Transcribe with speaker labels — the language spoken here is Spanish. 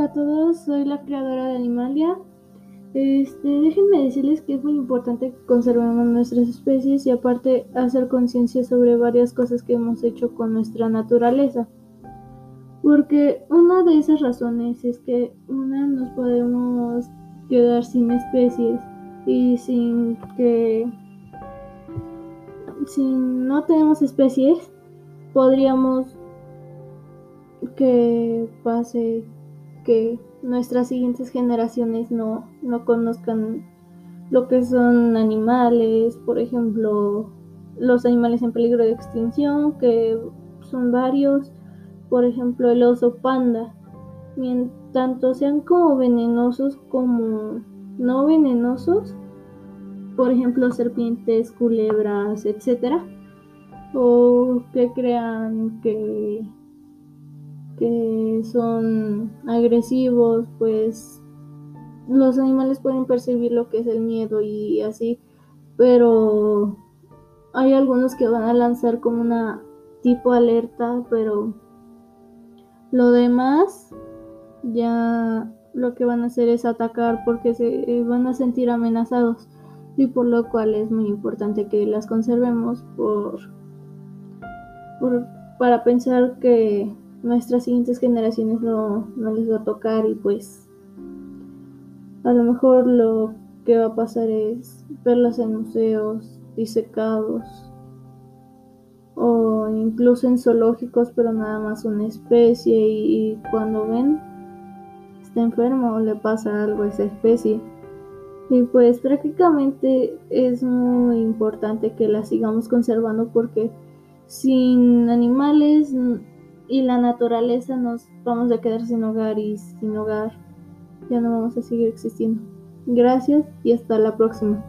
Speaker 1: a todos, soy la creadora de Animalia. Este, déjenme decirles que es muy importante que conservemos nuestras especies y aparte hacer conciencia sobre varias cosas que hemos hecho con nuestra naturaleza. Porque una de esas razones es que una nos podemos quedar sin especies y sin que si no tenemos especies podríamos que pase que nuestras siguientes generaciones no, no conozcan lo que son animales, por ejemplo, los animales en peligro de extinción, que son varios, por ejemplo, el oso panda, tanto sean como venenosos como no venenosos, por ejemplo, serpientes, culebras, etcétera, o que crean que que son agresivos, pues los animales pueden percibir lo que es el miedo y así, pero hay algunos que van a lanzar como una tipo alerta, pero lo demás ya lo que van a hacer es atacar porque se van a sentir amenazados y por lo cual es muy importante que las conservemos por, por para pensar que nuestras siguientes generaciones no, les va a tocar y pues a lo mejor lo que va a pasar es verlas en museos disecados o incluso en zoológicos pero nada más una especie y, y cuando ven está enfermo o le pasa algo a esa especie. Y pues prácticamente es muy importante que la sigamos conservando porque sin animales y la naturaleza nos vamos a quedar sin hogar y sin hogar ya no vamos a seguir existiendo. Gracias y hasta la próxima.